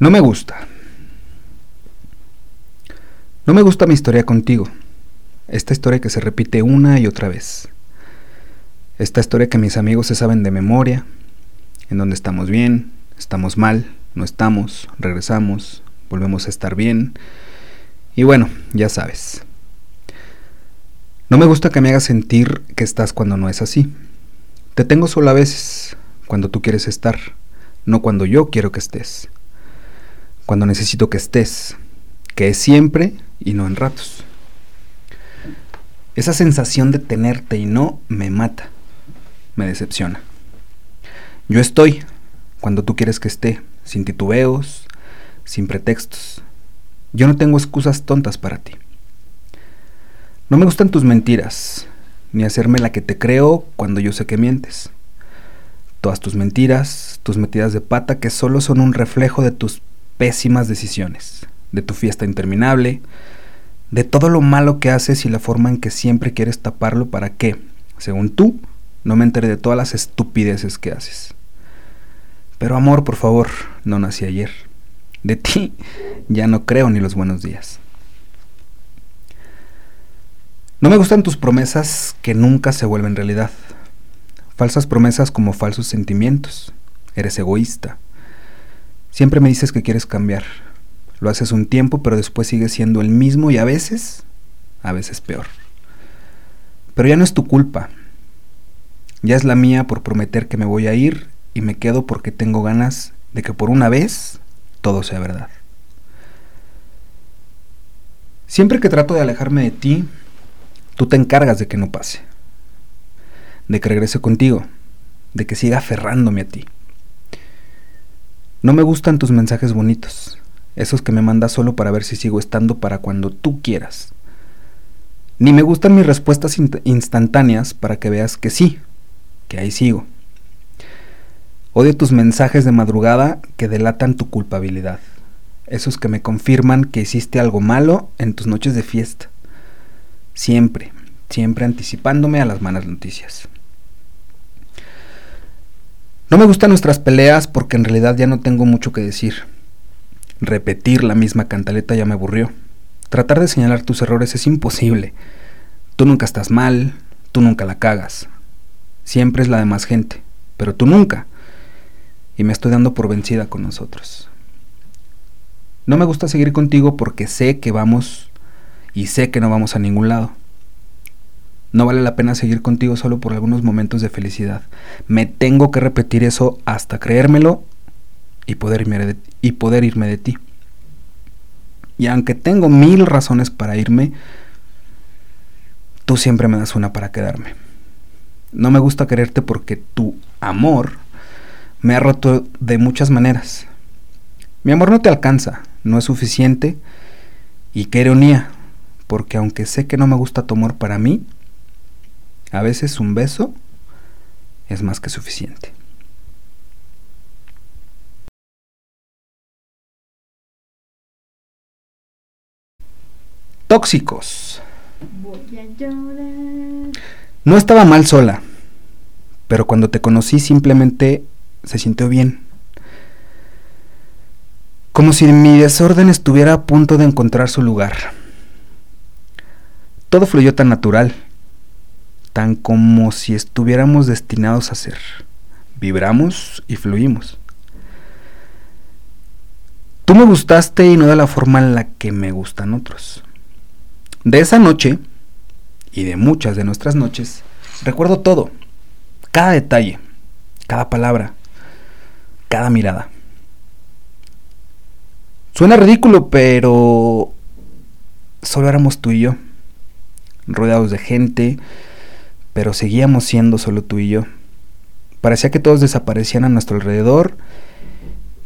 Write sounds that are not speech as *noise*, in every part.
No me gusta. No me gusta mi historia contigo. Esta historia que se repite una y otra vez. Esta historia que mis amigos se saben de memoria, en donde estamos bien, estamos mal, no estamos, regresamos, volvemos a estar bien. Y bueno, ya sabes. No me gusta que me hagas sentir que estás cuando no es así. Te tengo solo a veces, cuando tú quieres estar, no cuando yo quiero que estés cuando necesito que estés, que es siempre y no en ratos. Esa sensación de tenerte y no me mata, me decepciona. Yo estoy cuando tú quieres que esté, sin titubeos, sin pretextos. Yo no tengo excusas tontas para ti. No me gustan tus mentiras, ni hacerme la que te creo cuando yo sé que mientes. Todas tus mentiras, tus metidas de pata que solo son un reflejo de tus pésimas decisiones, de tu fiesta interminable, de todo lo malo que haces y la forma en que siempre quieres taparlo para que, según tú, no me entere de todas las estupideces que haces. Pero amor, por favor, no nací ayer. De ti ya no creo ni los buenos días. No me gustan tus promesas que nunca se vuelven realidad. Falsas promesas como falsos sentimientos. Eres egoísta. Siempre me dices que quieres cambiar. Lo haces un tiempo, pero después sigues siendo el mismo y a veces, a veces peor. Pero ya no es tu culpa. Ya es la mía por prometer que me voy a ir y me quedo porque tengo ganas de que por una vez todo sea verdad. Siempre que trato de alejarme de ti, tú te encargas de que no pase. De que regrese contigo. De que siga aferrándome a ti. No me gustan tus mensajes bonitos, esos que me mandas solo para ver si sigo estando para cuando tú quieras. Ni me gustan mis respuestas instantáneas para que veas que sí, que ahí sigo. Odio tus mensajes de madrugada que delatan tu culpabilidad, esos que me confirman que hiciste algo malo en tus noches de fiesta. Siempre, siempre anticipándome a las malas noticias. No me gustan nuestras peleas porque en realidad ya no tengo mucho que decir. Repetir la misma cantaleta ya me aburrió. Tratar de señalar tus errores es imposible. Tú nunca estás mal, tú nunca la cagas. Siempre es la de más gente, pero tú nunca. Y me estoy dando por vencida con nosotros. No me gusta seguir contigo porque sé que vamos y sé que no vamos a ningún lado. No vale la pena seguir contigo solo por algunos momentos de felicidad. Me tengo que repetir eso hasta creérmelo y poder irme de, y poder irme de ti. Y aunque tengo mil razones para irme, tú siempre me das una para quedarme. No me gusta quererte porque tu amor me ha roto de muchas maneras. Mi amor no te alcanza, no es suficiente. Y qué ironía, porque aunque sé que no me gusta tu amor para mí, a veces un beso es más que suficiente. Tóxicos. No estaba mal sola, pero cuando te conocí simplemente se sintió bien. Como si mi desorden estuviera a punto de encontrar su lugar. Todo fluyó tan natural como si estuviéramos destinados a ser. Vibramos y fluimos. Tú me gustaste y no de la forma en la que me gustan otros. De esa noche, y de muchas de nuestras noches, recuerdo todo, cada detalle, cada palabra, cada mirada. Suena ridículo, pero solo éramos tú y yo, rodeados de gente, pero seguíamos siendo solo tú y yo. Parecía que todos desaparecían a nuestro alrededor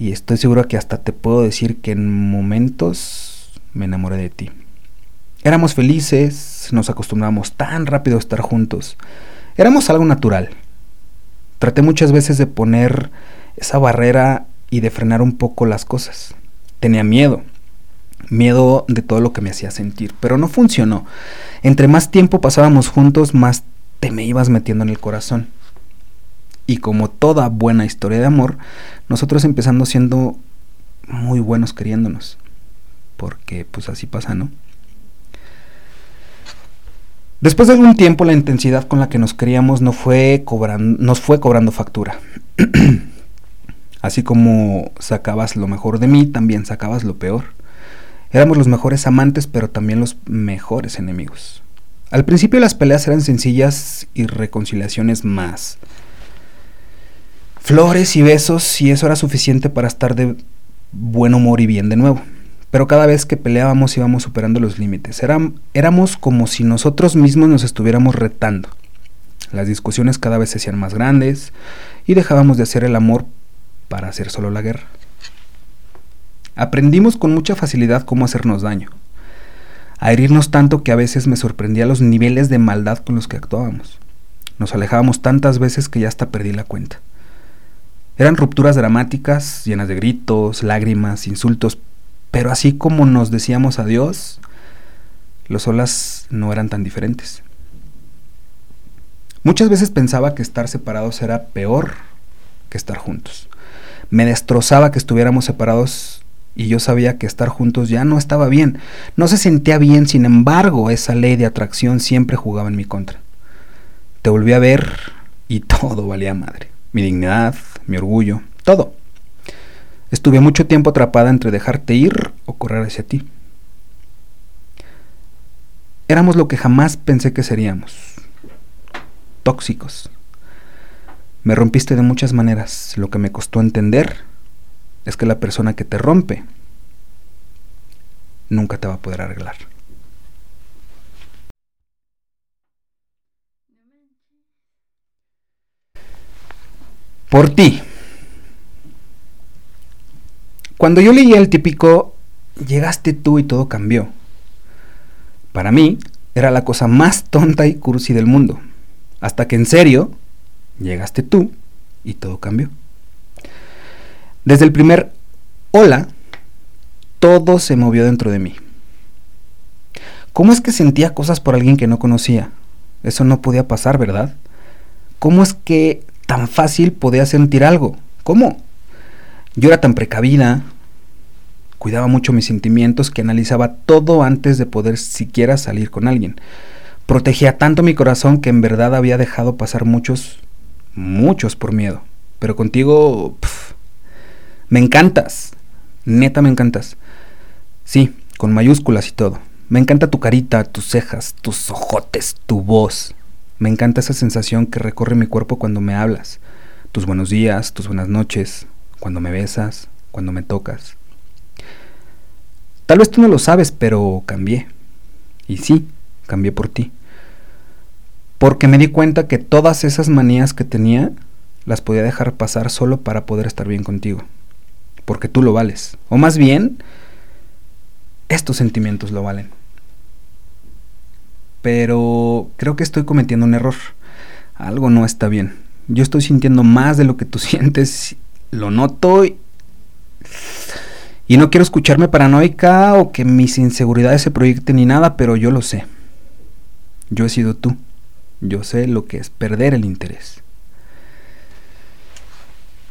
y estoy seguro que hasta te puedo decir que en momentos me enamoré de ti. Éramos felices, nos acostumbrábamos tan rápido a estar juntos. Éramos algo natural. Traté muchas veces de poner esa barrera y de frenar un poco las cosas. Tenía miedo, miedo de todo lo que me hacía sentir, pero no funcionó. Entre más tiempo pasábamos juntos, más te me ibas metiendo en el corazón. Y como toda buena historia de amor, nosotros empezando siendo muy buenos queriéndonos. Porque pues así pasa, ¿no? Después de algún tiempo la intensidad con la que nos queríamos no fue nos fue cobrando factura. *clears throat* Así como sacabas lo mejor de mí, también sacabas lo peor. Éramos los mejores amantes, pero también los mejores enemigos. Al principio las peleas eran sencillas y reconciliaciones más. Flores y besos y eso era suficiente para estar de buen humor y bien de nuevo. Pero cada vez que peleábamos íbamos superando los límites. éramos como si nosotros mismos nos estuviéramos retando. Las discusiones cada vez se hacían más grandes y dejábamos de hacer el amor para hacer solo la guerra. Aprendimos con mucha facilidad cómo hacernos daño, a herirnos tanto que a veces me sorprendía los niveles de maldad con los que actuábamos. Nos alejábamos tantas veces que ya hasta perdí la cuenta. Eran rupturas dramáticas, llenas de gritos, lágrimas, insultos, pero así como nos decíamos adiós, los olas no eran tan diferentes. Muchas veces pensaba que estar separados era peor que estar juntos. Me destrozaba que estuviéramos separados y yo sabía que estar juntos ya no estaba bien. No se sentía bien, sin embargo, esa ley de atracción siempre jugaba en mi contra. Te volví a ver y todo valía madre. Mi dignidad, mi orgullo, todo. Estuve mucho tiempo atrapada entre dejarte ir o correr hacia ti. Éramos lo que jamás pensé que seríamos. Tóxicos. Me rompiste de muchas maneras. Lo que me costó entender es que la persona que te rompe nunca te va a poder arreglar. Por ti. Cuando yo leía el típico, llegaste tú y todo cambió. Para mí, era la cosa más tonta y cursi del mundo. Hasta que en serio, llegaste tú y todo cambió. Desde el primer hola, todo se movió dentro de mí. ¿Cómo es que sentía cosas por alguien que no conocía? Eso no podía pasar, ¿verdad? ¿Cómo es que tan fácil podía sentir algo? ¿Cómo? Yo era tan precavida, cuidaba mucho mis sentimientos que analizaba todo antes de poder siquiera salir con alguien. Protegía tanto mi corazón que en verdad había dejado pasar muchos, muchos por miedo. Pero contigo, me encantas. Neta, me encantas. Sí, con mayúsculas y todo. Me encanta tu carita, tus cejas, tus ojotes, tu voz. Me encanta esa sensación que recorre mi cuerpo cuando me hablas. Tus buenos días, tus buenas noches, cuando me besas, cuando me tocas. Tal vez tú no lo sabes, pero cambié. Y sí, cambié por ti. Porque me di cuenta que todas esas manías que tenía las podía dejar pasar solo para poder estar bien contigo. Porque tú lo vales. O más bien, estos sentimientos lo valen. Pero creo que estoy cometiendo un error. Algo no está bien. Yo estoy sintiendo más de lo que tú *laughs* sientes lo noto y, no quiero escucharme paranoica o que mis inseguridades se proyecten ni nada, pero yo lo sé. Yo he sido tú. Yo sé lo que es perder el interés.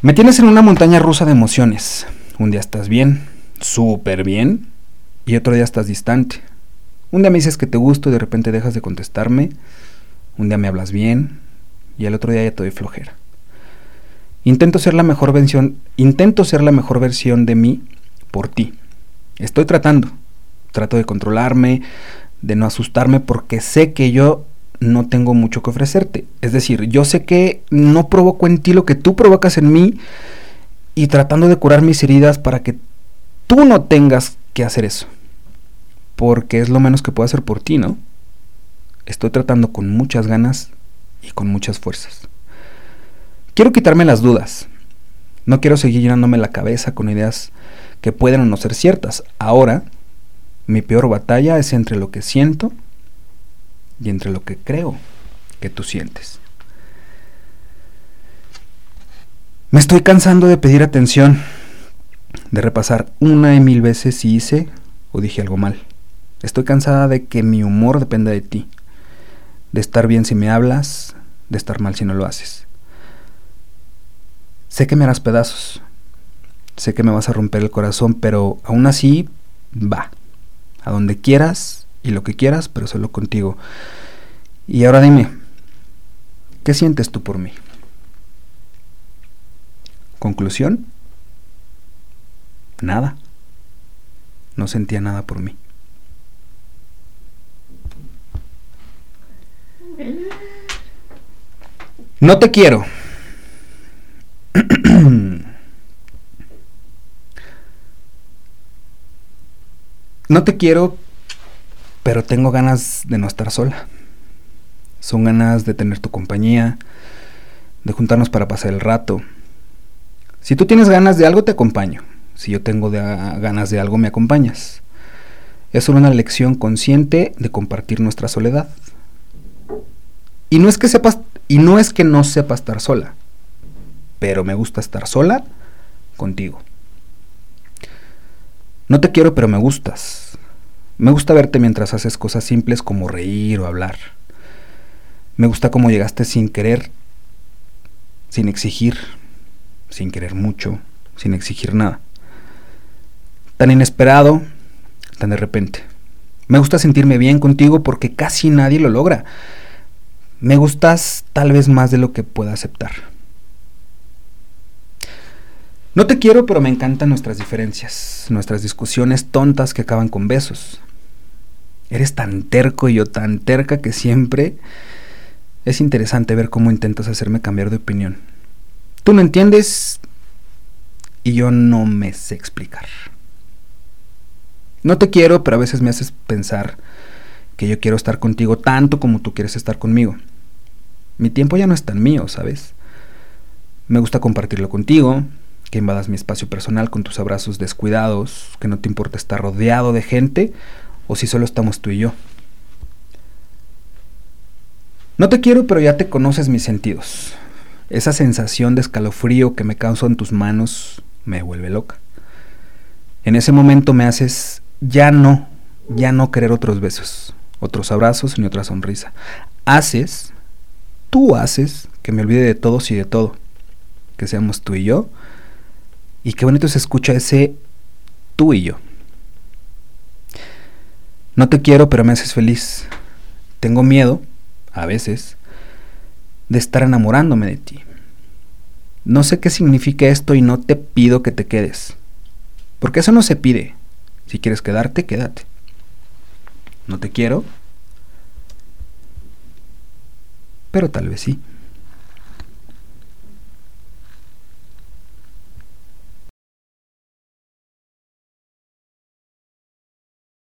Me tienes en una montaña rusa de emociones. Un día estás bien, súper bien, y otro día estás distante. Un día me dices que te gusto y de repente dejas de contestarme. Un día me hablas bien y el otro día ya te doy flojera. Intento ser la mejor versión, intento ser la mejor versión de mí por ti. Estoy tratando. Trato de controlarme, de no asustarme porque sé que yo no tengo mucho que ofrecerte. Es decir, yo sé que no provoco en ti lo que tú provocas en mí y tratando de curar mis heridas para que tú no tengas que hacer eso. Porque es lo menos que puedo hacer por ti, ¿no? Estoy tratando con muchas ganas y con muchas fuerzas. Quiero quitarme las dudas. No quiero seguir llenándome la cabeza con ideas que pueden o no ser ciertas. Ahora, mi peor batalla es entre lo que siento y entre lo que creo que tú sientes. Me estoy cansando de pedir atención, de repasar una y mil veces si hice o dije algo mal. Estoy cansada de que mi humor dependa de ti, de estar bien si me hablas, de estar mal si no lo haces. Sé que me harás pedazos. Sé que me vas a romper el corazón, pero aún así, va. A donde quieras y lo que quieras, pero solo contigo. Y ahora dime, ¿qué sientes tú por mí? Conclusión, nada. No sentía nada por mí. No te quiero. *clears throat* no te quiero, pero tengo ganas de no estar sola. Son ganas de tener tu compañía, de juntarnos para pasar el rato. Si tú tienes ganas de algo, te acompaño. Si yo tengo ganas de algo, me acompañas. Es solo una lección consciente de compartir nuestra soledad. Y no es que sepas y no es que no sepa estar sola, pero me gusta estar sola contigo. No te quiero, pero me gustas. Me gusta verte mientras haces cosas simples como reír o hablar. Me gusta cómo llegaste sin querer, sin exigir, sin querer mucho, sin exigir nada. Tan inesperado, tan de repente. Me gusta sentirme bien contigo porque casi nadie lo logra. Me gustas tal vez más de lo que pueda aceptar. No te quiero, pero me encantan nuestras diferencias, nuestras discusiones tontas que acaban con besos. Eres tan terco y yo tan terca que siempre es interesante ver cómo intentas hacerme cambiar de opinión. Tú no entiendes y yo no me sé explicar. No te quiero, pero a veces me haces pensar que yo quiero estar contigo tanto como tú quieres estar conmigo. Mi tiempo ya no es tan mío, ¿sabes? Me gusta compartirlo contigo, que invadas mi espacio personal con tus abrazos descuidados, que no te importa estar rodeado de gente o si solo estamos tú y yo. No te quiero, pero ya te conoces mis sentidos. Esa sensación de escalofrío que me causa en tus manos me vuelve loca. En ese momento me haces ya no, ya no querer otros besos, otros abrazos ni otra sonrisa. Haces tú haces que me olvide de todos y de todo. Que seamos tú y yo. Y qué bonito se escucha ese tú y yo. No te quiero, pero me haces feliz. Tengo miedo, a veces, de estar enamorándome de ti. No sé qué significa esto y no te pido que te quedes. Porque eso no se pide. Si quieres quedarte, quédate. No te quiero, pero tal vez sí.